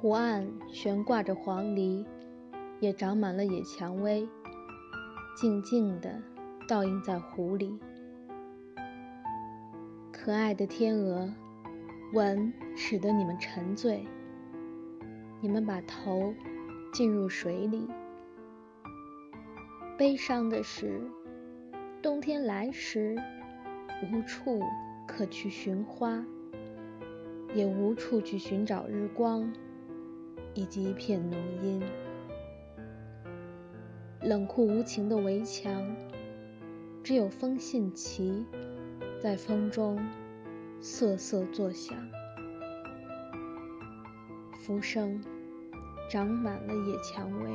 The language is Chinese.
湖岸悬挂着黄鹂，也长满了野蔷薇，静静地倒映在湖里。可爱的天鹅，吻使得你们沉醉，你们把头浸入水里。悲伤的是，冬天来时，无处可去寻花，也无处去寻找日光。以及一片浓荫，冷酷无情的围墙，只有风信旗在风中瑟瑟作响，浮生长满了野蔷薇。